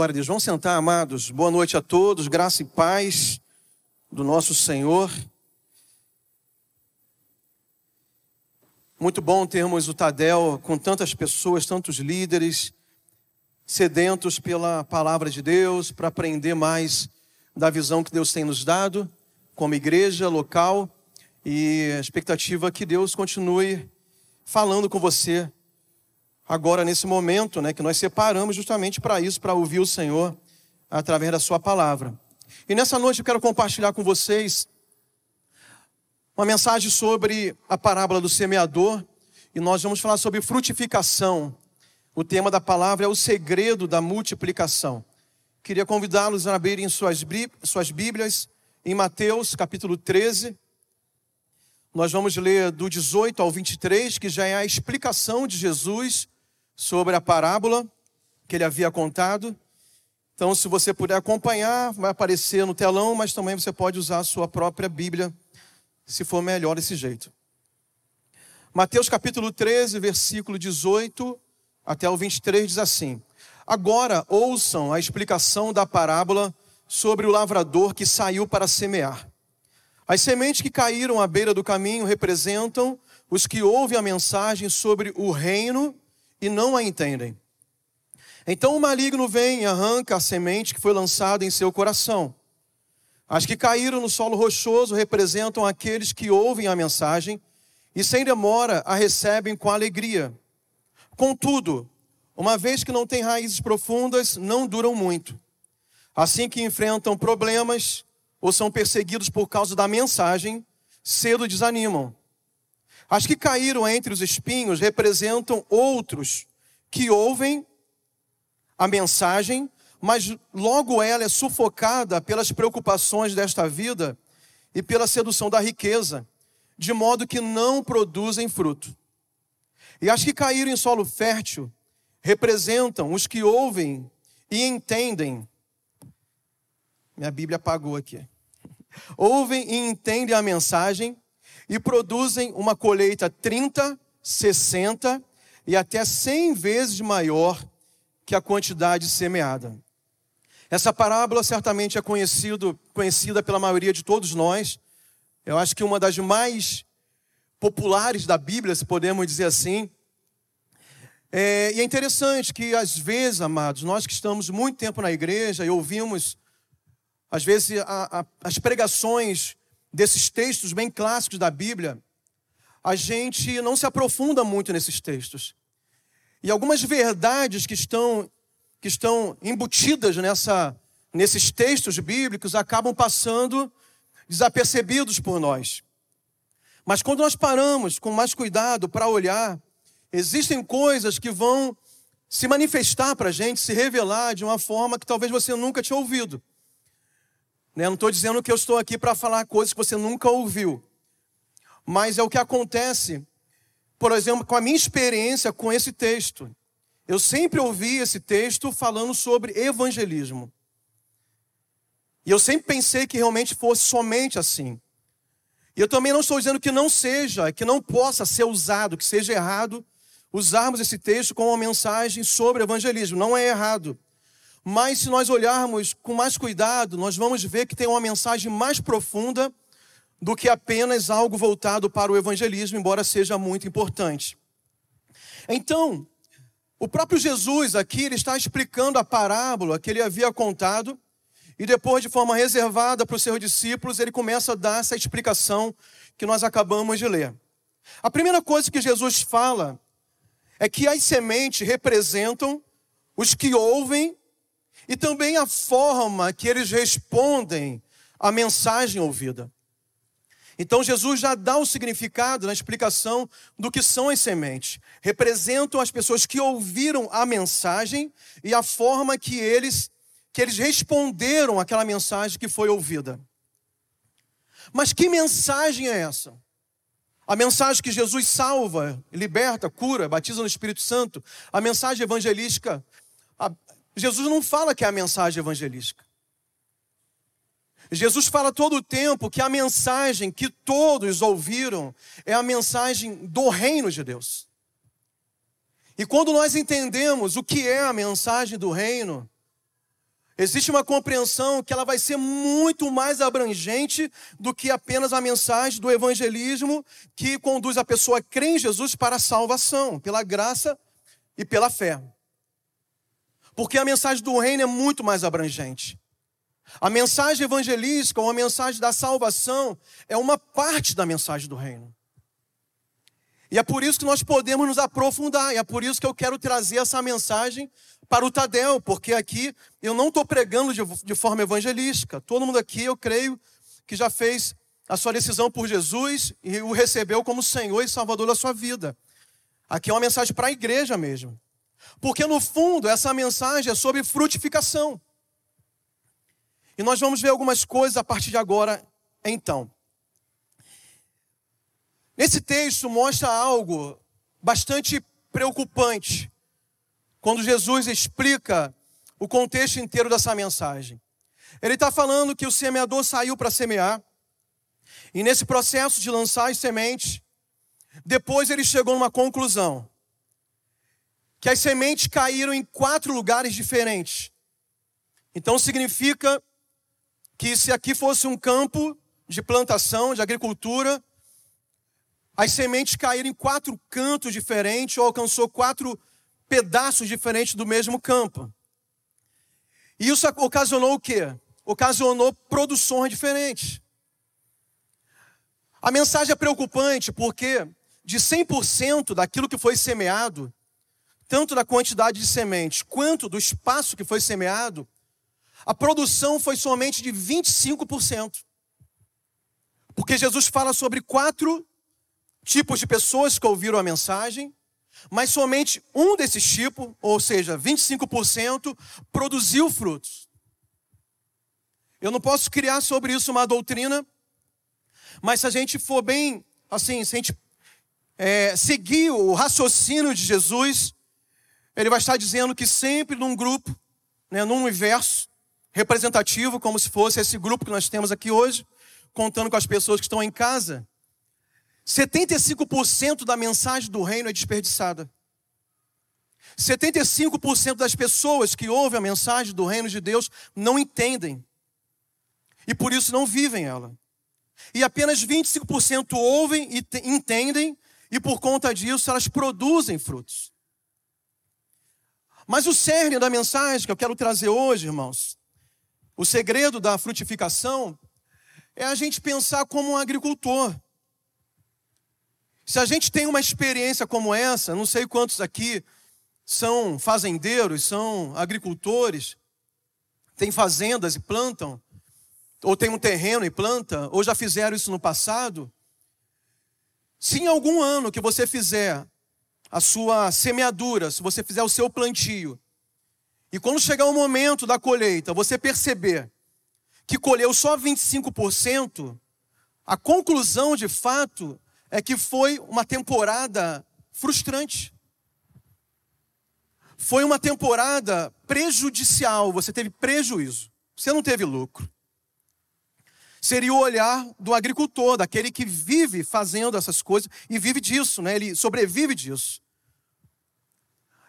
Glória a Deus. Vamos sentar, amados. Boa noite a todos. Graça e paz do nosso Senhor. Muito bom termos o Tadel com tantas pessoas, tantos líderes sedentos pela palavra de Deus, para aprender mais da visão que Deus tem nos dado como igreja local e a expectativa é que Deus continue falando com você agora nesse momento, né, que nós separamos justamente para isso, para ouvir o Senhor através da sua palavra. E nessa noite eu quero compartilhar com vocês uma mensagem sobre a parábola do semeador, e nós vamos falar sobre frutificação. O tema da palavra é o segredo da multiplicação. Queria convidá-los a abrirem suas, suas Bíblias em Mateus capítulo 13. Nós vamos ler do 18 ao 23, que já é a explicação de Jesus sobre a parábola que ele havia contado. Então, se você puder acompanhar, vai aparecer no telão, mas também você pode usar a sua própria Bíblia, se for melhor desse jeito. Mateus capítulo 13, versículo 18 até o 23 diz assim: Agora ouçam a explicação da parábola sobre o lavrador que saiu para semear. As sementes que caíram à beira do caminho representam os que ouvem a mensagem sobre o reino e não a entendem. Então o maligno vem e arranca a semente que foi lançada em seu coração. As que caíram no solo rochoso representam aqueles que ouvem a mensagem e sem demora a recebem com alegria. Contudo, uma vez que não têm raízes profundas, não duram muito. Assim que enfrentam problemas ou são perseguidos por causa da mensagem, cedo desanimam. As que caíram entre os espinhos representam outros que ouvem a mensagem, mas logo ela é sufocada pelas preocupações desta vida e pela sedução da riqueza, de modo que não produzem fruto. E as que caíram em solo fértil representam os que ouvem e entendem. Minha Bíblia apagou aqui. Ouvem e entendem a mensagem, e produzem uma colheita 30, 60 e até 100 vezes maior que a quantidade semeada. Essa parábola certamente é conhecido, conhecida pela maioria de todos nós. Eu acho que uma das mais populares da Bíblia, se podemos dizer assim. É, e é interessante que, às vezes, amados, nós que estamos muito tempo na igreja e ouvimos, às vezes, a, a, as pregações desses textos bem clássicos da Bíblia, a gente não se aprofunda muito nesses textos. E algumas verdades que estão, que estão embutidas nessa, nesses textos bíblicos acabam passando desapercebidos por nós. Mas quando nós paramos com mais cuidado para olhar, existem coisas que vão se manifestar para a gente, se revelar de uma forma que talvez você nunca tinha ouvido. Né? Não estou dizendo que eu estou aqui para falar coisas que você nunca ouviu. Mas é o que acontece, por exemplo, com a minha experiência com esse texto. Eu sempre ouvi esse texto falando sobre evangelismo. E eu sempre pensei que realmente fosse somente assim. E eu também não estou dizendo que não seja, que não possa ser usado, que seja errado usarmos esse texto como uma mensagem sobre evangelismo. Não é errado. Mas se nós olharmos com mais cuidado, nós vamos ver que tem uma mensagem mais profunda do que apenas algo voltado para o evangelismo, embora seja muito importante. Então, o próprio Jesus aqui ele está explicando a parábola que ele havia contado e depois, de forma reservada para os seus discípulos, ele começa a dar essa explicação que nós acabamos de ler. A primeira coisa que Jesus fala é que as sementes representam os que ouvem e também a forma que eles respondem à mensagem ouvida. Então Jesus já dá o significado na explicação do que são as sementes. Representam as pessoas que ouviram a mensagem e a forma que eles que eles responderam àquela mensagem que foi ouvida. Mas que mensagem é essa? A mensagem que Jesus salva, liberta, cura, batiza no Espírito Santo, a mensagem evangelística. A... Jesus não fala que é a mensagem evangelística. Jesus fala todo o tempo que a mensagem que todos ouviram é a mensagem do reino de Deus. E quando nós entendemos o que é a mensagem do reino, existe uma compreensão que ela vai ser muito mais abrangente do que apenas a mensagem do evangelismo que conduz a pessoa a crer em Jesus para a salvação, pela graça e pela fé. Porque a mensagem do reino é muito mais abrangente. A mensagem evangelística, ou a mensagem da salvação, é uma parte da mensagem do reino. E é por isso que nós podemos nos aprofundar, e é por isso que eu quero trazer essa mensagem para o Tadel, porque aqui eu não estou pregando de, de forma evangelística. Todo mundo aqui, eu creio, que já fez a sua decisão por Jesus e o recebeu como Senhor e Salvador da sua vida. Aqui é uma mensagem para a igreja mesmo. Porque no fundo, essa mensagem é sobre frutificação. E nós vamos ver algumas coisas a partir de agora, então. Esse texto mostra algo bastante preocupante quando Jesus explica o contexto inteiro dessa mensagem. Ele está falando que o semeador saiu para semear, e nesse processo de lançar as sementes, depois ele chegou numa conclusão: que as sementes caíram em quatro lugares diferentes. Então significa que se aqui fosse um campo de plantação, de agricultura, as sementes caíram em quatro cantos diferentes, ou alcançou quatro pedaços diferentes do mesmo campo. E isso ocasionou o quê? Ocasionou produções diferentes. A mensagem é preocupante porque de 100% daquilo que foi semeado, tanto da quantidade de sementes quanto do espaço que foi semeado, a produção foi somente de 25%. Porque Jesus fala sobre quatro tipos de pessoas que ouviram a mensagem, mas somente um desses tipos, ou seja, 25%, produziu frutos. Eu não posso criar sobre isso uma doutrina, mas se a gente for bem, assim, se a gente é, seguir o raciocínio de Jesus, ele vai estar dizendo que sempre num grupo, né, num universo, representativo, como se fosse esse grupo que nós temos aqui hoje, contando com as pessoas que estão em casa, 75% da mensagem do reino é desperdiçada. 75% das pessoas que ouvem a mensagem do reino de Deus não entendem. E por isso não vivem ela. E apenas 25% ouvem e entendem, e por conta disso elas produzem frutos. Mas o cerne da mensagem que eu quero trazer hoje, irmãos, o segredo da frutificação é a gente pensar como um agricultor. Se a gente tem uma experiência como essa, não sei quantos aqui são fazendeiros, são agricultores, têm fazendas e plantam, ou tem um terreno e planta, ou já fizeram isso no passado. Se em algum ano que você fizer a sua semeadura, se você fizer o seu plantio, e quando chegar o momento da colheita, você perceber que colheu só 25%, a conclusão de fato é que foi uma temporada frustrante. Foi uma temporada prejudicial, você teve prejuízo, você não teve lucro. Seria o olhar do agricultor, daquele que vive fazendo essas coisas e vive disso, né? ele sobrevive disso.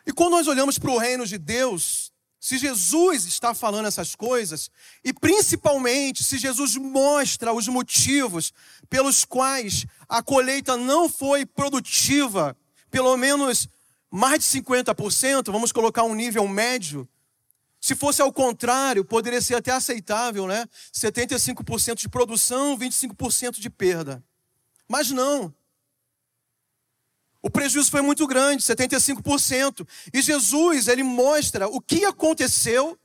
E quando nós olhamos para o reino de Deus, se Jesus está falando essas coisas, e principalmente se Jesus mostra os motivos pelos quais a colheita não foi produtiva, pelo menos mais de 50%, vamos colocar um nível médio. Se fosse ao contrário, poderia ser até aceitável, né? 75% de produção, 25% de perda. Mas não. O prejuízo foi muito grande, 75%. E Jesus, ele mostra o que aconteceu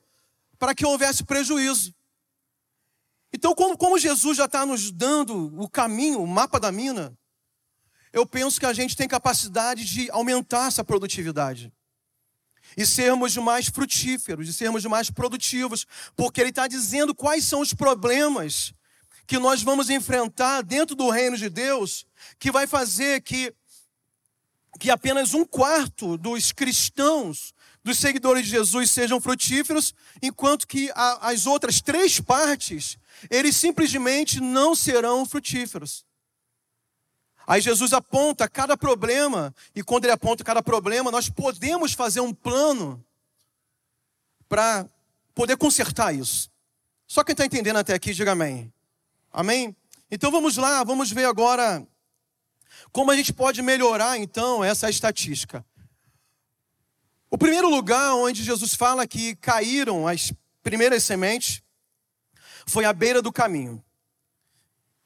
para que houvesse prejuízo. Então, como, como Jesus já está nos dando o caminho, o mapa da mina, eu penso que a gente tem capacidade de aumentar essa produtividade. E sermos mais frutíferos, e sermos mais produtivos, porque Ele está dizendo quais são os problemas que nós vamos enfrentar dentro do reino de Deus, que vai fazer que, que apenas um quarto dos cristãos, dos seguidores de Jesus, sejam frutíferos, enquanto que a, as outras três partes, eles simplesmente não serão frutíferos. Aí Jesus aponta cada problema, e quando ele aponta cada problema, nós podemos fazer um plano para poder consertar isso. Só quem está entendendo até aqui, diga amém. Amém? Então vamos lá, vamos ver agora como a gente pode melhorar então essa estatística. O primeiro lugar onde Jesus fala que caíram as primeiras sementes foi à beira do caminho.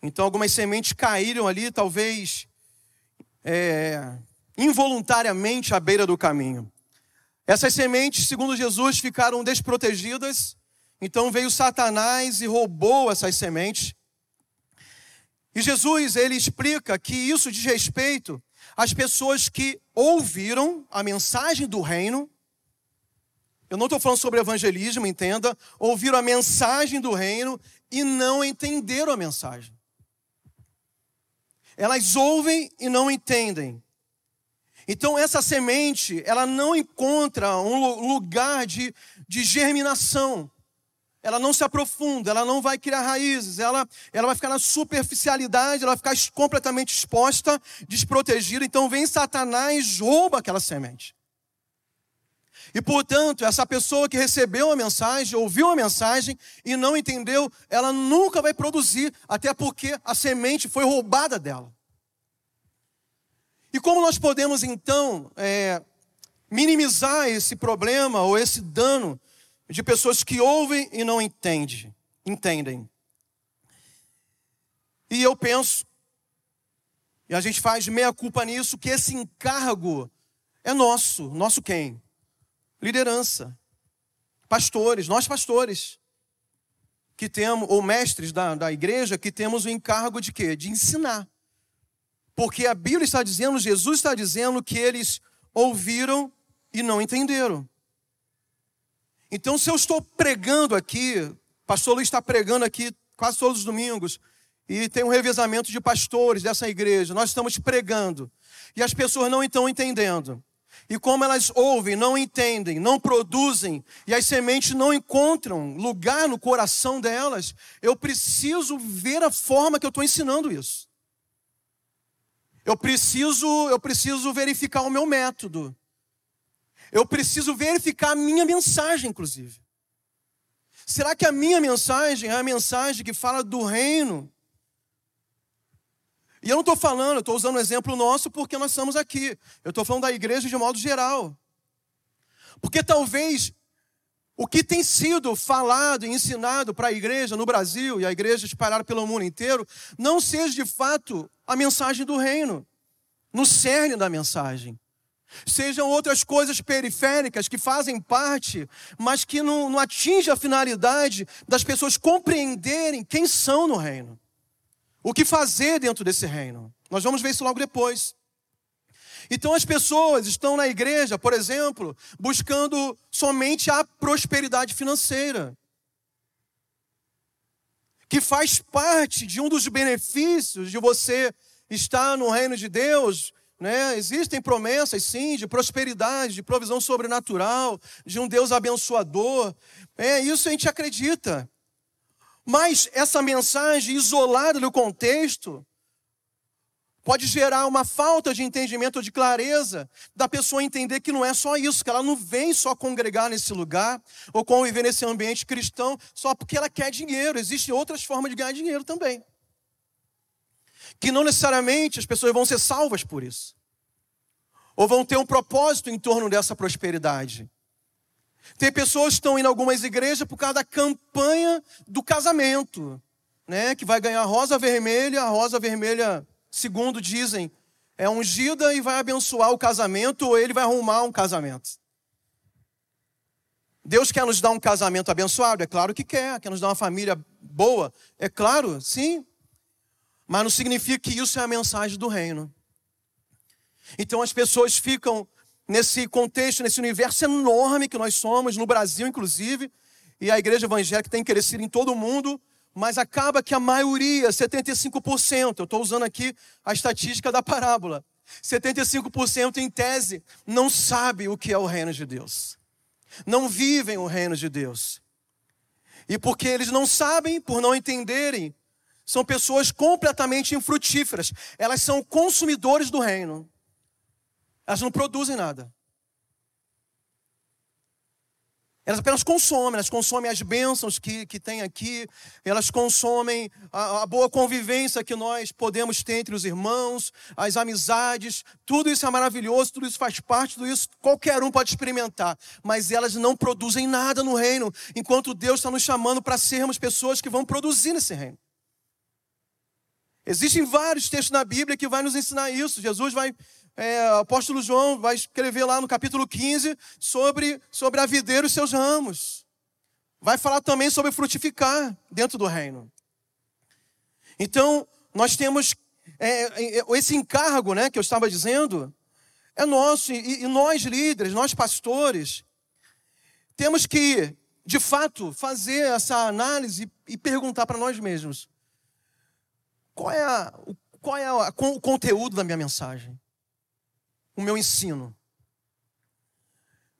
Então, algumas sementes caíram ali, talvez é, involuntariamente à beira do caminho. Essas sementes, segundo Jesus, ficaram desprotegidas. Então veio Satanás e roubou essas sementes. E Jesus, ele explica que isso diz respeito às pessoas que ouviram a mensagem do reino. Eu não estou falando sobre evangelismo, entenda. Ouviram a mensagem do reino e não entenderam a mensagem. Elas ouvem e não entendem. Então, essa semente, ela não encontra um lugar de, de germinação. Ela não se aprofunda, ela não vai criar raízes, ela, ela vai ficar na superficialidade, ela vai ficar completamente exposta, desprotegida. Então, vem Satanás, rouba aquela semente. E portanto, essa pessoa que recebeu a mensagem, ouviu a mensagem e não entendeu, ela nunca vai produzir, até porque a semente foi roubada dela. E como nós podemos então é, minimizar esse problema ou esse dano de pessoas que ouvem e não entendem, entendem? E eu penso, e a gente faz meia culpa nisso, que esse encargo é nosso. Nosso quem? Liderança, pastores, nós pastores, que temos, ou mestres da, da igreja, que temos o encargo de quê? De ensinar. Porque a Bíblia está dizendo, Jesus está dizendo que eles ouviram e não entenderam. Então, se eu estou pregando aqui, pastor Luiz está pregando aqui quase todos os domingos, e tem um revezamento de pastores dessa igreja, nós estamos pregando, e as pessoas não estão entendendo. E como elas ouvem, não entendem, não produzem, e as sementes não encontram lugar no coração delas, eu preciso ver a forma que eu estou ensinando isso. Eu preciso, eu preciso verificar o meu método. Eu preciso verificar a minha mensagem, inclusive. Será que a minha mensagem é a mensagem que fala do reino e eu não estou falando, eu estou usando um exemplo nosso porque nós estamos aqui. Eu estou falando da igreja de modo geral. Porque talvez o que tem sido falado e ensinado para a igreja no Brasil e a igreja espalhada pelo mundo inteiro não seja de fato a mensagem do reino, no cerne da mensagem. Sejam outras coisas periféricas que fazem parte, mas que não, não atingem a finalidade das pessoas compreenderem quem são no reino. O que fazer dentro desse reino? Nós vamos ver isso logo depois. Então as pessoas estão na igreja, por exemplo, buscando somente a prosperidade financeira, que faz parte de um dos benefícios de você estar no reino de Deus. Né? Existem promessas, sim, de prosperidade, de provisão sobrenatural, de um Deus abençoador. É isso a gente acredita. Mas essa mensagem isolada do contexto pode gerar uma falta de entendimento ou de clareza da pessoa entender que não é só isso, que ela não vem só congregar nesse lugar ou conviver nesse ambiente cristão só porque ela quer dinheiro. Existem outras formas de ganhar dinheiro também. Que não necessariamente as pessoas vão ser salvas por isso. Ou vão ter um propósito em torno dessa prosperidade. Tem pessoas que estão indo algumas igrejas por causa da campanha do casamento, né? Que vai ganhar rosa vermelha, a rosa vermelha, segundo dizem, é ungida e vai abençoar o casamento ou ele vai arrumar um casamento. Deus quer nos dar um casamento abençoado? É claro que quer. Quer nos dar uma família boa? É claro, sim. Mas não significa que isso é a mensagem do reino. Então as pessoas ficam nesse contexto, nesse universo enorme que nós somos, no Brasil inclusive, e a igreja evangélica tem crescido em todo o mundo, mas acaba que a maioria, 75%, eu estou usando aqui a estatística da parábola, 75% em tese não sabe o que é o reino de Deus. Não vivem o reino de Deus. E porque eles não sabem, por não entenderem, são pessoas completamente infrutíferas. Elas são consumidores do reino. Elas não produzem nada. Elas apenas consomem, elas consomem as bênçãos que, que tem aqui, elas consomem a, a, boa convivência que nós podemos ter entre os irmãos, as amizades, tudo isso é maravilhoso, tudo isso faz parte, tudo isso qualquer um pode experimentar, mas elas não produzem nada no reino, enquanto Deus está nos chamando para sermos pessoas que vão produzir nesse reino. Existem vários textos na Bíblia que vai nos ensinar isso. Jesus vai é, o apóstolo João vai escrever lá no capítulo 15 sobre, sobre a videira e os seus ramos. Vai falar também sobre frutificar dentro do reino. Então, nós temos é, é, esse encargo né, que eu estava dizendo, é nosso, e, e nós líderes, nós pastores, temos que, de fato, fazer essa análise e perguntar para nós mesmos: qual é, a, qual é a, o conteúdo da minha mensagem? O meu ensino?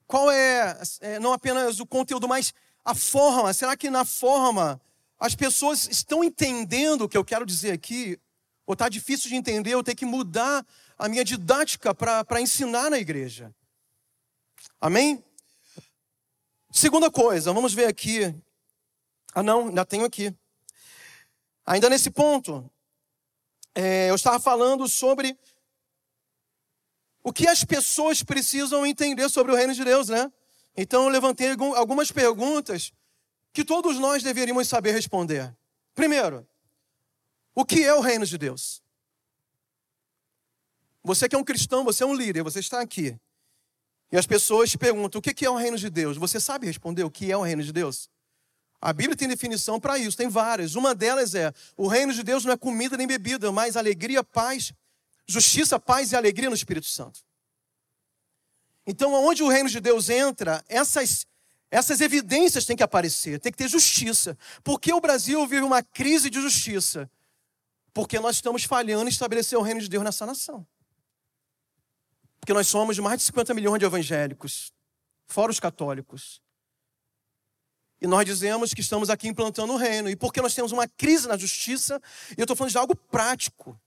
Qual é, é, não apenas o conteúdo, mas a forma? Será que na forma as pessoas estão entendendo o que eu quero dizer aqui? Ou está difícil de entender, eu tenho que mudar a minha didática para ensinar na igreja? Amém? Segunda coisa, vamos ver aqui. Ah, não, ainda tenho aqui. Ainda nesse ponto, é, eu estava falando sobre o que as pessoas precisam entender sobre o reino de Deus, né? Então eu levantei algumas perguntas que todos nós deveríamos saber responder. Primeiro, o que é o reino de Deus? Você que é um cristão, você é um líder, você está aqui. E as pessoas te perguntam: o que é o reino de Deus? Você sabe responder o que é o reino de Deus? A Bíblia tem definição para isso, tem várias. Uma delas é: o reino de Deus não é comida nem bebida, mas alegria, paz justiça, paz e alegria no Espírito Santo. Então, onde o reino de Deus entra, essas, essas evidências têm que aparecer, tem que ter justiça. Por que o Brasil vive uma crise de justiça? Porque nós estamos falhando em estabelecer o reino de Deus nessa nação. Porque nós somos mais de 50 milhões de evangélicos, fora os católicos. E nós dizemos que estamos aqui implantando o reino. E porque nós temos uma crise na justiça, e eu estou falando de algo prático.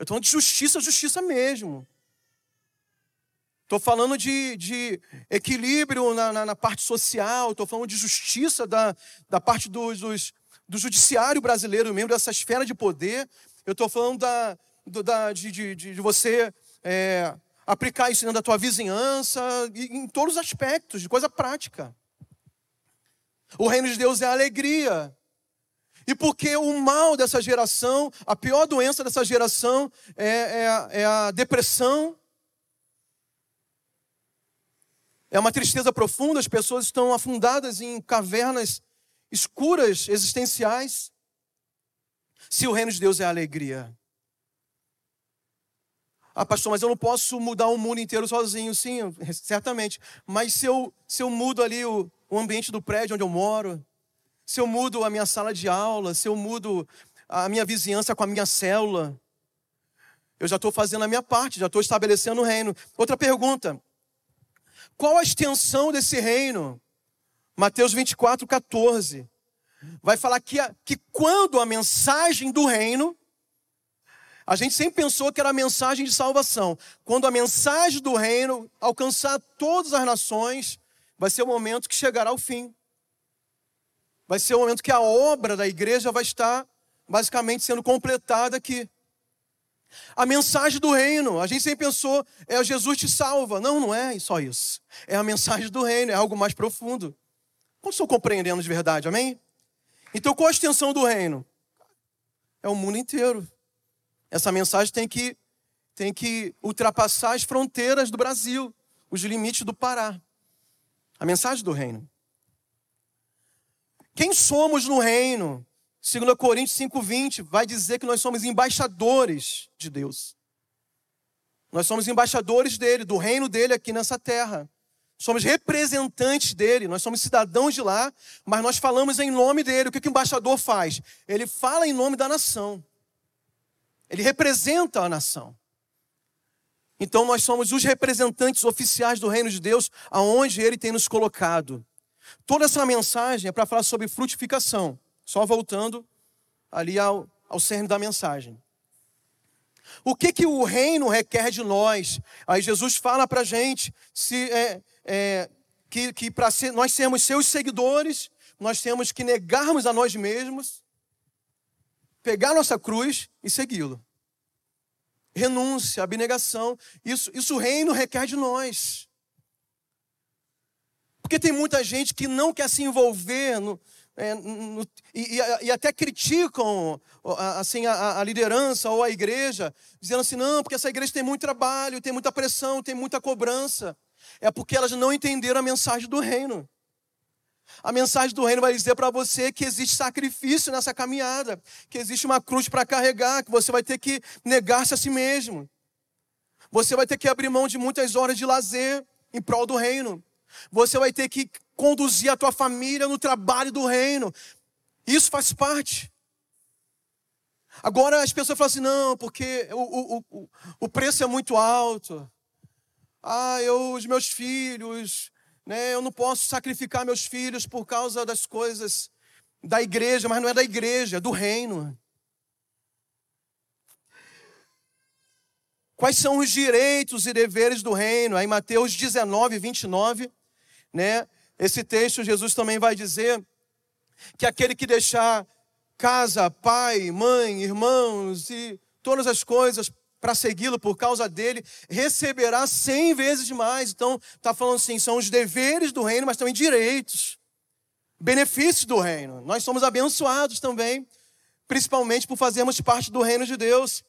Eu estou falando de justiça, justiça mesmo. Estou falando de, de equilíbrio na, na, na, parte social, estou falando de justiça da, da parte do, dos, do judiciário brasileiro mesmo, dessa esfera de poder. Eu estou falando da, do, da, de, de, de você é, aplicar isso da tua vizinhança, em todos os aspectos, de coisa prática. O reino de Deus é alegria. E porque o mal dessa geração, a pior doença dessa geração é, é, é a depressão, é uma tristeza profunda, as pessoas estão afundadas em cavernas escuras, existenciais. Se o reino de Deus é alegria. Ah, pastor, mas eu não posso mudar o mundo inteiro sozinho. Sim, certamente. Mas se eu, se eu mudo ali o, o ambiente do prédio onde eu moro, se eu mudo a minha sala de aula, se eu mudo a minha vizinhança com a minha célula, eu já estou fazendo a minha parte, já estou estabelecendo o reino. Outra pergunta: qual a extensão desse reino? Mateus 24, 14. Vai falar que, que quando a mensagem do reino, a gente sempre pensou que era a mensagem de salvação. Quando a mensagem do reino alcançar todas as nações, vai ser o momento que chegará ao fim vai ser o momento que a obra da igreja vai estar basicamente sendo completada aqui. A mensagem do reino, a gente sempre pensou, é Jesus te salva. Não, não é só isso. É a mensagem do reino, é algo mais profundo. Como estou compreendendo de verdade, amém? Então qual a extensão do reino? É o mundo inteiro. Essa mensagem tem que, tem que ultrapassar as fronteiras do Brasil, os limites do Pará. A mensagem do reino. Quem somos no reino? 2 Coríntios 5,20 vai dizer que nós somos embaixadores de Deus. Nós somos embaixadores dele, do reino dele aqui nessa terra. Somos representantes dele, nós somos cidadãos de lá, mas nós falamos em nome dele. O que, que o embaixador faz? Ele fala em nome da nação. Ele representa a nação. Então nós somos os representantes oficiais do reino de Deus, aonde ele tem nos colocado. Toda essa mensagem é para falar sobre frutificação. Só voltando ali ao, ao cerne da mensagem. O que, que o reino requer de nós? Aí Jesus fala para a gente se, é, é, que, que para ser, nós sermos seus seguidores, nós temos que negarmos a nós mesmos, pegar nossa cruz e segui-lo. Renúncia, abnegação, isso, isso o reino requer de nós. Porque tem muita gente que não quer se envolver no, é, no, e, e, até criticam assim a, a, liderança ou a igreja, dizendo assim, não, porque essa igreja tem muito trabalho, tem muita pressão, tem muita cobrança. É porque elas não entenderam a mensagem do reino. A mensagem do reino vai dizer para você que existe sacrifício nessa caminhada, que existe uma cruz para carregar, que você vai ter que negar-se a si mesmo. Você vai ter que abrir mão de muitas horas de lazer em prol do reino. Você vai ter que conduzir a tua família no trabalho do reino. Isso faz parte. Agora as pessoas falam assim: não, porque o, o, o, o preço é muito alto. Ah, eu, os meus filhos, né, eu não posso sacrificar meus filhos por causa das coisas da igreja, mas não é da igreja, é do reino. Quais são os direitos e deveres do reino? Aí Mateus 19, 29, né? Esse texto Jesus também vai dizer que aquele que deixar casa, pai, mãe, irmãos e todas as coisas para segui-lo por causa dele, receberá cem vezes mais. Então, está falando assim: são os deveres do reino, mas também direitos, benefícios do reino. Nós somos abençoados também, principalmente por fazermos parte do reino de Deus.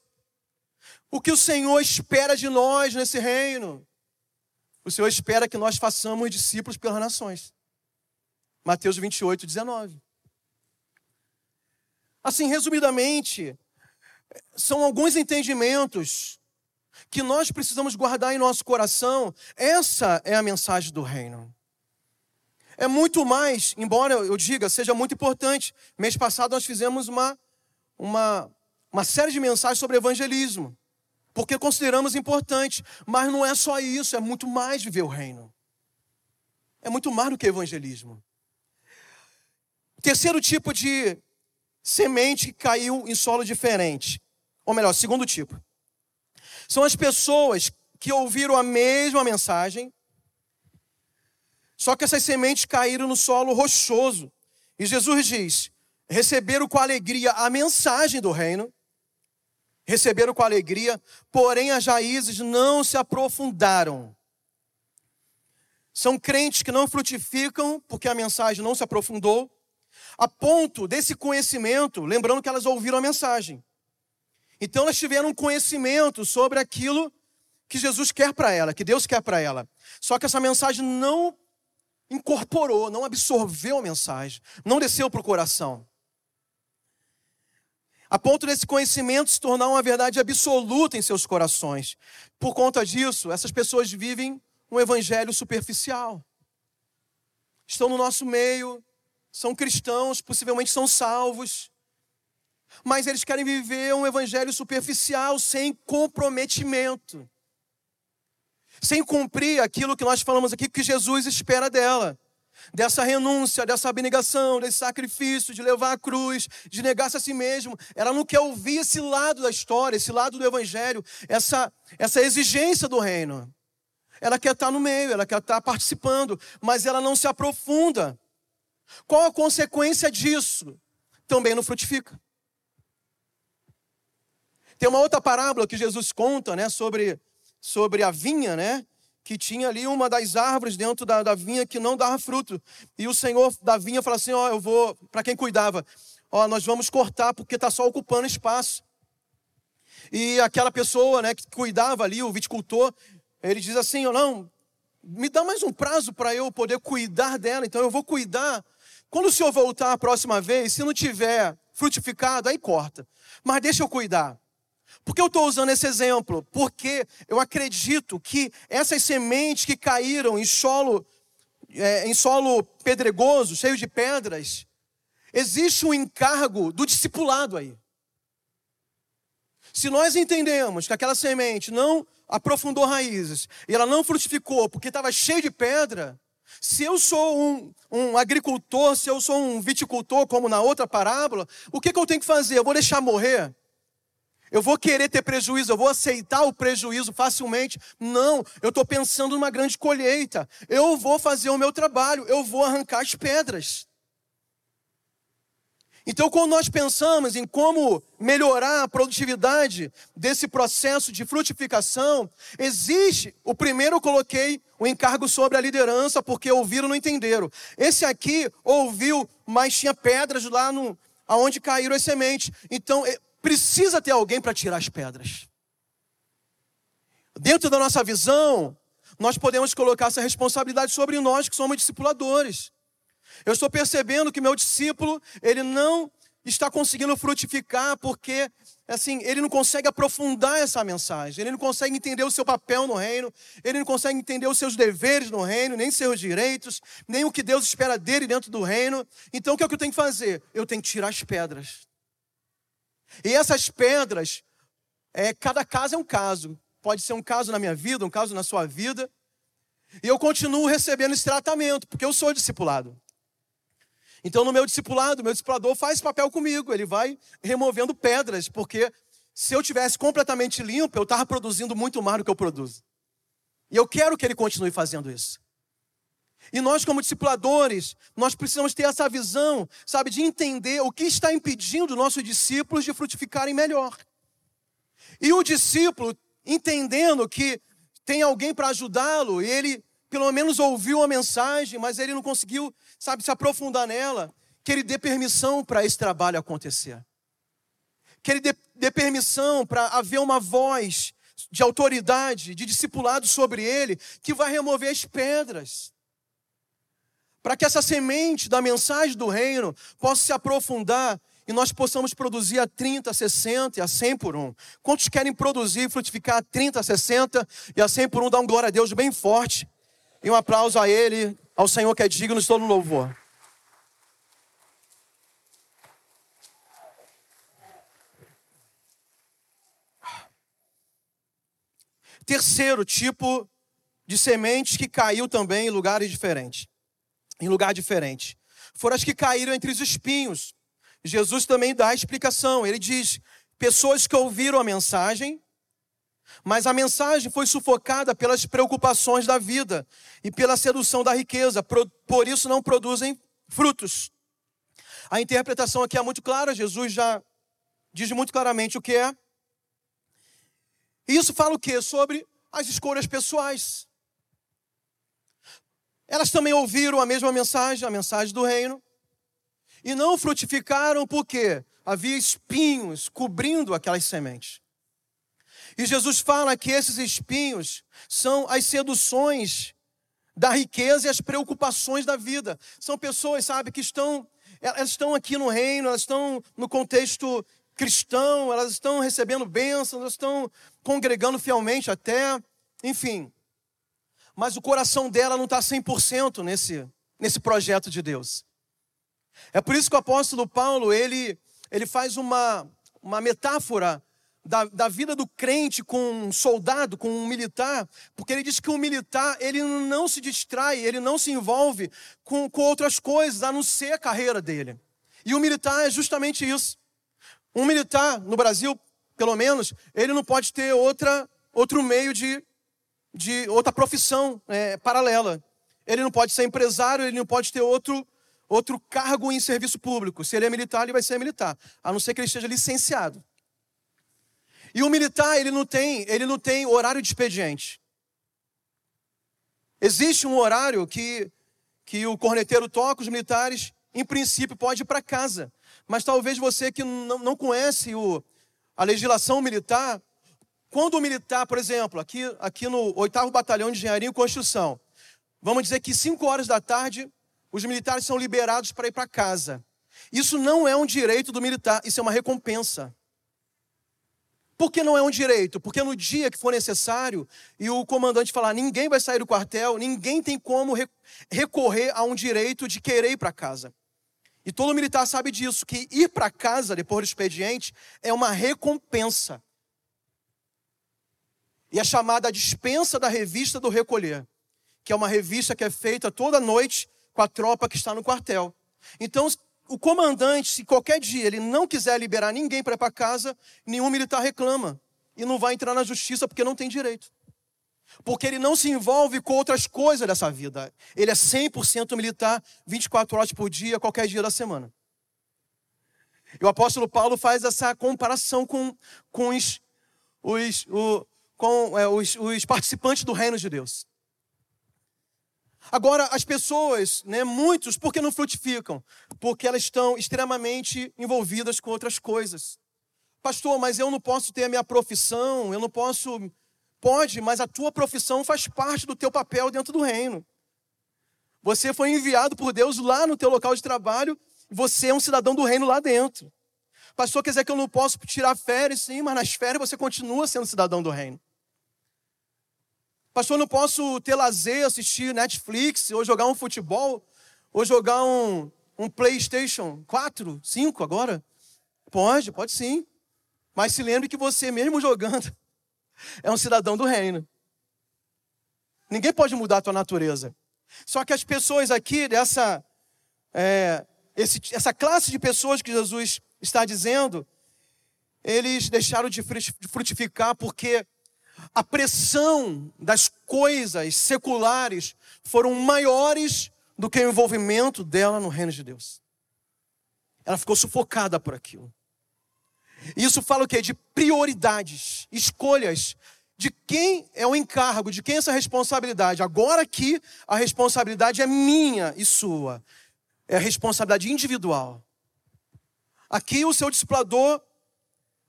O que o Senhor espera de nós nesse reino? O Senhor espera que nós façamos discípulos pelas nações. Mateus 28, 19. Assim, resumidamente, são alguns entendimentos que nós precisamos guardar em nosso coração. Essa é a mensagem do reino. É muito mais, embora eu diga, seja muito importante. Mês passado nós fizemos uma, uma, uma série de mensagens sobre evangelismo, porque consideramos importante. Mas não é só isso, é muito mais viver o reino. É muito mais do que evangelismo. Terceiro tipo de semente que caiu em solo diferente. Ou melhor, segundo tipo. São as pessoas que ouviram a mesma mensagem, só que essas sementes caíram no solo rochoso. E Jesus diz: receberam com alegria a mensagem do reino, receberam com alegria, porém as raízes não se aprofundaram. São crentes que não frutificam porque a mensagem não se aprofundou, a ponto desse conhecimento, lembrando que elas ouviram a mensagem, então elas tiveram um conhecimento sobre aquilo que Jesus quer para ela, que Deus quer para ela. Só que essa mensagem não incorporou, não absorveu a mensagem, não desceu para o coração. A ponto desse conhecimento se tornar uma verdade absoluta em seus corações. Por conta disso, essas pessoas vivem um evangelho superficial. Estão no nosso meio, são cristãos, possivelmente são salvos, mas eles querem viver um evangelho superficial, sem comprometimento, sem cumprir aquilo que nós falamos aqui que Jesus espera dela. Dessa renúncia, dessa abnegação, desse sacrifício, de levar a cruz, de negar-se a si mesmo. Ela não quer ouvir esse lado da história, esse lado do evangelho, essa, essa exigência do reino. Ela quer estar no meio, ela quer estar participando, mas ela não se aprofunda. Qual a consequência disso? Também não frutifica. Tem uma outra parábola que Jesus conta, né, sobre, sobre a vinha, né? Que tinha ali uma das árvores dentro da, da vinha que não dava fruto. E o Senhor da vinha fala assim: Ó, eu vou, para quem cuidava, ó, nós vamos cortar porque está só ocupando espaço. E aquela pessoa, né, que cuidava ali, o viticultor, ele diz assim: ó, não, me dá mais um prazo para eu poder cuidar dela, então eu vou cuidar. Quando o senhor voltar a próxima vez, se não tiver frutificado, aí corta. Mas deixa eu cuidar. Por que eu estou usando esse exemplo? Porque eu acredito que essas sementes que caíram em solo, é, em solo pedregoso, cheio de pedras, existe um encargo do discipulado aí. Se nós entendemos que aquela semente não aprofundou raízes e ela não frutificou porque estava cheio de pedra, se eu sou um, um, agricultor, se eu sou um viticultor, como na outra parábola, o que, que eu tenho que fazer? Eu vou deixar morrer? Eu vou querer ter prejuízo, eu vou aceitar o prejuízo facilmente. Não, eu estou pensando numa grande colheita. Eu vou fazer o meu trabalho, eu vou arrancar as pedras. Então, quando nós pensamos em como melhorar a produtividade desse processo de frutificação, existe, o primeiro eu coloquei o encargo sobre a liderança, porque ouviram não entenderam. Esse aqui ouviu, mas tinha pedras lá no, aonde caíram as sementes. Então, precisa ter alguém para tirar as pedras. Dentro da nossa visão, nós podemos colocar essa responsabilidade sobre nós que somos discipuladores. Eu estou percebendo que meu discípulo, ele não está conseguindo frutificar porque assim, ele não consegue aprofundar essa mensagem, ele não consegue entender o seu papel no reino, ele não consegue entender os seus deveres no reino, nem seus direitos, nem o que Deus espera dele dentro do reino. Então o que é que eu tenho que fazer? Eu tenho que tirar as pedras. E essas pedras, é, cada caso é um caso. Pode ser um caso na minha vida, um caso na sua vida. E eu continuo recebendo esse tratamento, porque eu sou discipulado. Então, no meu discipulado, meu discipulador faz papel comigo, ele vai removendo pedras, porque se eu tivesse completamente limpo, eu estava produzindo muito mais do que eu produzo. E eu quero que ele continue fazendo isso. E nós, como discipuladores, nós precisamos ter essa visão, sabe, de entender o que está impedindo nossos discípulos de frutificarem melhor. E o discípulo, entendendo que tem alguém para ajudá-lo, ele pelo menos ouviu a mensagem, mas ele não conseguiu, sabe, se aprofundar nela, que ele dê permissão para esse trabalho acontecer. Que ele dê, dê permissão para haver uma voz de autoridade, de discipulado sobre ele, que vai remover as pedras para que essa semente da mensagem do reino possa se aprofundar e nós possamos produzir a 30, 60 e a 100 por um. Quantos querem produzir e frutificar a 30, 60 e a 100 por um? Dá um glória a Deus bem forte. E um aplauso a Ele, ao Senhor que é digno de todo louvor. Terceiro tipo de semente que caiu também em lugares diferentes em lugar diferente. Foram as que caíram entre os espinhos. Jesus também dá a explicação. Ele diz: pessoas que ouviram a mensagem, mas a mensagem foi sufocada pelas preocupações da vida e pela sedução da riqueza, por isso não produzem frutos. A interpretação aqui é muito clara, Jesus já diz muito claramente o que é. Isso fala o que? Sobre as escolhas pessoais. Elas também ouviram a mesma mensagem, a mensagem do reino, e não frutificaram porque havia espinhos cobrindo aquelas sementes. E Jesus fala que esses espinhos são as seduções da riqueza e as preocupações da vida. São pessoas, sabe, que estão elas estão aqui no reino, elas estão no contexto cristão, elas estão recebendo bênçãos, elas estão congregando fielmente até, enfim mas o coração dela não está 100% nesse, nesse projeto de Deus. É por isso que o apóstolo Paulo, ele, ele faz uma, uma metáfora da, da vida do crente com um soldado, com um militar, porque ele diz que o militar, ele não se distrai, ele não se envolve com, com outras coisas, a não ser a carreira dele. E o militar é justamente isso. Um militar, no Brasil, pelo menos, ele não pode ter outra, outro meio de de outra profissão é, paralela. Ele não pode ser empresário, ele não pode ter outro, outro cargo em serviço público. Se ele é militar, ele vai ser militar, a não ser que ele esteja licenciado. E o militar, ele não tem, ele não tem horário de expediente. Existe um horário que, que o corneteiro toca, os militares, em princípio, pode ir para casa. Mas talvez você que não, não conhece o, a legislação militar, quando o militar, por exemplo, aqui, aqui no 8 Batalhão de Engenharia e Construção, vamos dizer que 5 horas da tarde, os militares são liberados para ir para casa. Isso não é um direito do militar, isso é uma recompensa. Por que não é um direito? Porque no dia que for necessário e o comandante falar, ninguém vai sair do quartel, ninguém tem como recorrer a um direito de querer ir para casa. E todo militar sabe disso, que ir para casa depois do expediente é uma recompensa. E é chamada a dispensa da revista do recolher, que é uma revista que é feita toda noite com a tropa que está no quartel. Então, o comandante, se qualquer dia ele não quiser liberar ninguém para ir para casa, nenhum militar reclama. E não vai entrar na justiça porque não tem direito. Porque ele não se envolve com outras coisas dessa vida. Ele é 100% militar, 24 horas por dia, qualquer dia da semana. E o apóstolo Paulo faz essa comparação com, com, os, os, com é, os, os participantes do reino de Deus. Agora, as pessoas, né, muitos, por que não frutificam? Porque elas estão extremamente envolvidas com outras coisas. Pastor, mas eu não posso ter a minha profissão, eu não posso. Pode, mas a tua profissão faz parte do teu papel dentro do reino. Você foi enviado por Deus lá no teu local de trabalho, você é um cidadão do reino lá dentro. Pastor, quer dizer que eu não posso tirar férias, sim, mas nas férias você continua sendo cidadão do reino. Pastor, não posso ter lazer, assistir Netflix, ou jogar um futebol, ou jogar um, um PlayStation 4, 5 agora? Pode, pode sim. Mas se lembre que você, mesmo jogando, é um cidadão do reino. Ninguém pode mudar a tua natureza. Só que as pessoas aqui, dessa, é, esse, essa classe de pessoas que Jesus está dizendo, eles deixaram de frutificar porque a pressão das coisas seculares foram maiores do que o envolvimento dela no reino de Deus. Ela ficou sufocada por aquilo. Isso fala o quê? De prioridades, escolhas, de quem é o encargo, de quem é essa responsabilidade. Agora aqui a responsabilidade é minha e sua. É a responsabilidade individual. Aqui o seu discipulador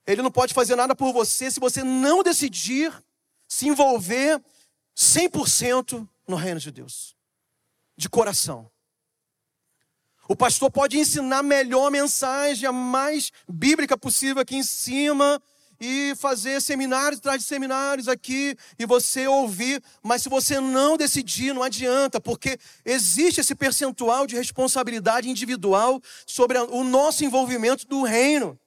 ele não pode fazer nada por você se você não decidir se envolver 100% no reino de Deus, de coração. O pastor pode ensinar a melhor mensagem, a mais bíblica possível aqui em cima, e fazer seminários atrás de seminários aqui, e você ouvir, mas se você não decidir, não adianta, porque existe esse percentual de responsabilidade individual sobre o nosso envolvimento do reino.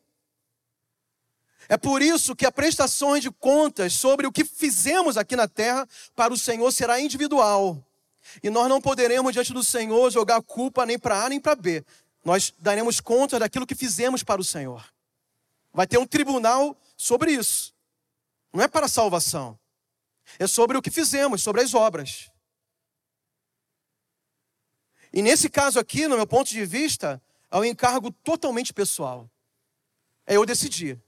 É por isso que a prestação de contas sobre o que fizemos aqui na terra para o Senhor será individual. E nós não poderemos, diante do Senhor, jogar culpa nem para A nem para B. Nós daremos conta daquilo que fizemos para o Senhor. Vai ter um tribunal sobre isso. Não é para a salvação. É sobre o que fizemos, sobre as obras. E nesse caso aqui, no meu ponto de vista, é um encargo totalmente pessoal. É eu decidir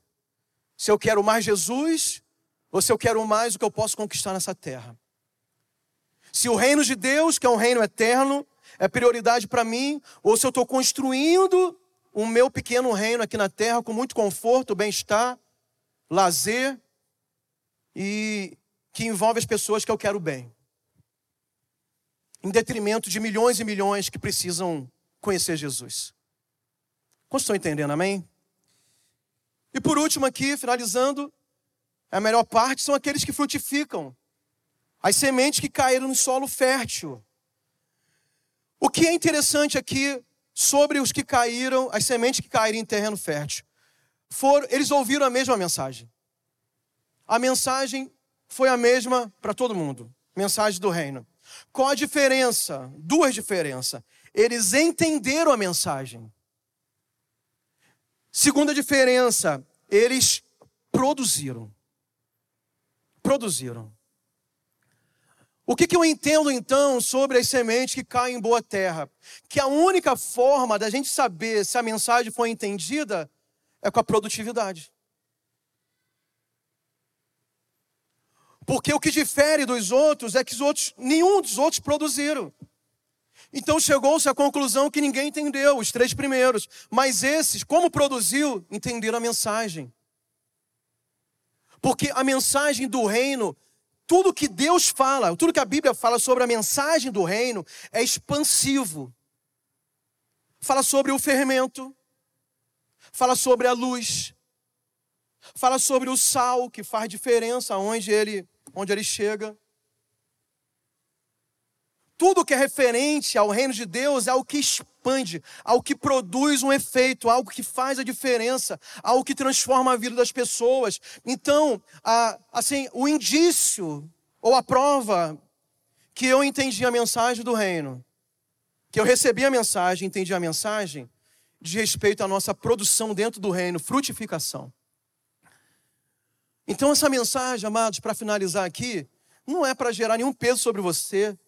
se eu quero mais Jesus ou se eu quero mais o que eu posso conquistar nessa terra. Se o reino de Deus, que é um reino eterno, é prioridade para mim, ou se eu estou construindo o meu pequeno reino aqui na terra com muito conforto, bem-estar, lazer e que envolve as pessoas que eu quero bem. Em detrimento de milhões e milhões que precisam conhecer Jesus. Como estão entendendo, amém? E por último, aqui, finalizando, a melhor parte são aqueles que frutificam. As sementes que caíram no solo fértil. O que é interessante aqui sobre os que caíram, as sementes que caíram em terreno fértil, foram, eles ouviram a mesma mensagem. A mensagem foi a mesma para todo mundo. Mensagem do reino. Qual a diferença? Duas diferenças. Eles entenderam a mensagem. Segunda diferença, eles produziram. Produziram. O que, que, eu entendo então sobre as sementes que caem em boa terra? Que a única forma da gente saber se a mensagem foi entendida é com a produtividade. Porque o que difere dos outros é que os outros, nenhum dos outros produziram. Então chegou-se à conclusão que ninguém entendeu, os três primeiros. Mas esses, como produziu, entenderam a mensagem. Porque a mensagem do reino, tudo que Deus fala, tudo que a Bíblia fala sobre a mensagem do reino é expansivo. Fala sobre o fermento, fala sobre a luz, Fala sobre o sal que faz diferença onde ele, onde ele chega. Tudo que é referente ao reino de Deus é o que expande, ao que produz um efeito, algo que faz a diferença, algo que transforma a vida das pessoas. Então, a, assim, o indício ou a prova que eu entendi a mensagem do reino, que eu recebi a mensagem, entendi a mensagem, de respeito à nossa produção dentro do reino, frutificação. Então, essa mensagem, amados, para finalizar aqui, não é para gerar nenhum peso sobre você,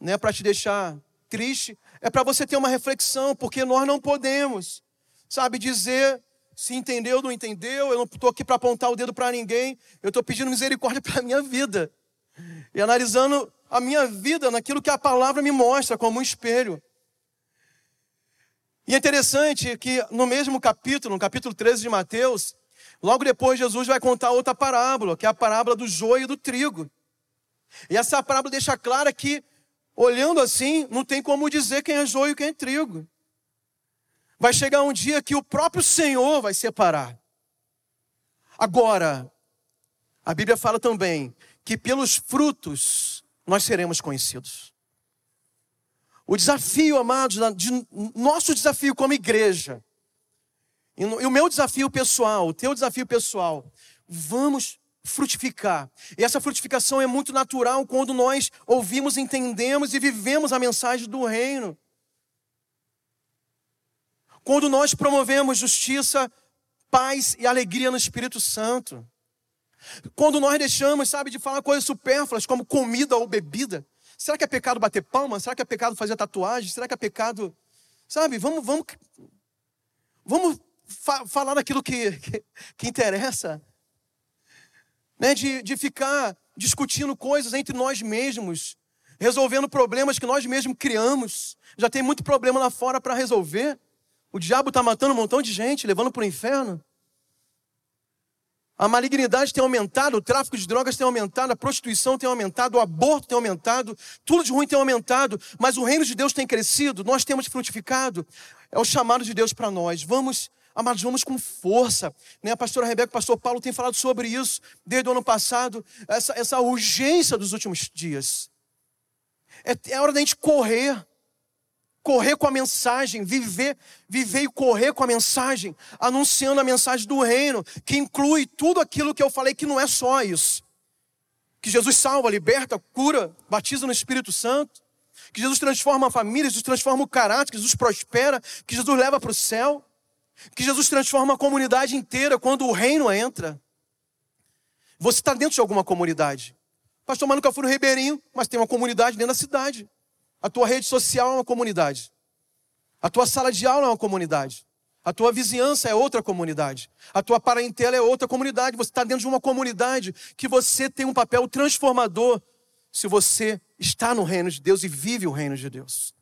não é para te deixar triste, é para você ter uma reflexão, porque nós não podemos, sabe, dizer se entendeu ou não entendeu, eu não estou aqui para apontar o dedo para ninguém, eu estou pedindo misericórdia para a minha vida, e analisando a minha vida naquilo que a palavra me mostra como um espelho. E é interessante que no mesmo capítulo, no capítulo 13 de Mateus, logo depois Jesus vai contar outra parábola, que é a parábola do joio e do trigo. E essa parábola deixa clara que Olhando assim, não tem como dizer quem é joio e quem é trigo. Vai chegar um dia que o próprio Senhor vai separar. Agora, a Bíblia fala também que pelos frutos nós seremos conhecidos. O desafio, amados, de, nosso desafio como igreja, e o meu desafio pessoal, o teu desafio pessoal, vamos frutificar. E essa frutificação é muito natural quando nós ouvimos, entendemos e vivemos a mensagem do reino. Quando nós promovemos justiça, paz e alegria no Espírito Santo. Quando nós deixamos, sabe, de falar coisas supérfluas como comida ou bebida. Será que é pecado bater palma? Será que é pecado fazer tatuagem? Será que é pecado, sabe? Vamos, vamos, vamos fa falar daquilo que, que, que interessa né, de, de ficar discutindo coisas entre nós mesmos, resolvendo problemas que nós mesmos criamos. Já tem muito problema lá fora para resolver. O diabo está matando um montão de gente, levando para o inferno. A malignidade tem aumentado, o tráfico de drogas tem aumentado, a prostituição tem aumentado, o aborto tem aumentado, tudo de ruim tem aumentado, mas o reino de Deus tem crescido, nós temos frutificado. É o chamado de Deus para nós. Vamos Amados, vamos com força. Né? A pastora Rebeca, o pastor Paulo tem falado sobre isso desde o ano passado, essa, essa urgência dos últimos dias. É, é hora da gente correr, correr com a mensagem, viver, viver e correr com a mensagem, anunciando a mensagem do reino, que inclui tudo aquilo que eu falei, que não é só isso. Que Jesus salva, liberta, cura, batiza no Espírito Santo, que Jesus transforma a família, Jesus transforma o caráter, que Jesus prospera, que Jesus leva para o céu que Jesus transforma a comunidade inteira quando o reino entra. Você está dentro de alguma comunidade. Pastor, mas nunca fui no Ribeirinho, mas tem uma comunidade dentro da cidade. A tua rede social é uma comunidade. A tua sala de aula é uma comunidade. A tua vizinhança é outra comunidade. A tua parentela é outra comunidade. Você está dentro de uma comunidade que você tem um papel transformador se você está no reino de Deus e vive o reino de Deus.